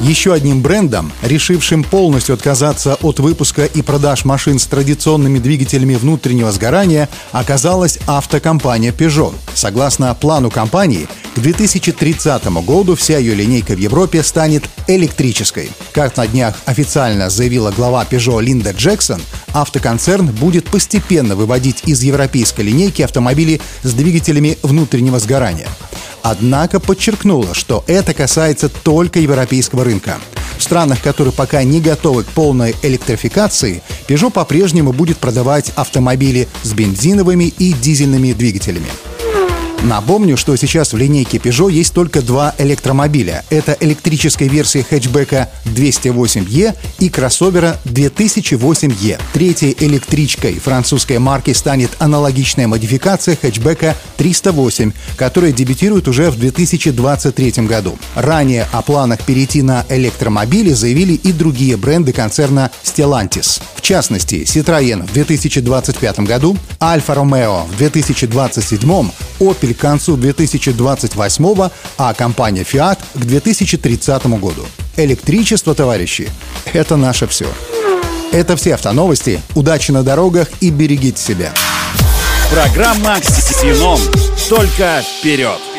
Еще одним брендом, решившим полностью отказаться от выпуска и продаж машин с традиционными двигателями внутреннего сгорания, оказалась автокомпания Peugeot. Согласно плану компании, к 2030 году вся ее линейка в Европе станет электрической. Как на днях официально заявила глава Peugeot Линда Джексон, автоконцерн будет постепенно выводить из европейской линейки автомобили с двигателями внутреннего сгорания однако подчеркнула, что это касается только европейского рынка. В странах, которые пока не готовы к полной электрификации, Peugeot по-прежнему будет продавать автомобили с бензиновыми и дизельными двигателями. Напомню, что сейчас в линейке Peugeot есть только два электромобиля. Это электрическая версия хэтчбека 208E и кроссовера 2008E. Третьей электричкой французской марки станет аналогичная модификация хэтчбека 308, которая дебютирует уже в 2023 году. Ранее о планах перейти на электромобили заявили и другие бренды концерна Stellantis. В частности, Citroën в 2025 году, Alfa Romeo в 2027, Opel к концу 2028, а компания Fiat к 2030 году. Электричество, товарищи, это наше все. Это все автоновости. Удачи на дорогах и берегите себя. Программа «Ксеном». Только вперед!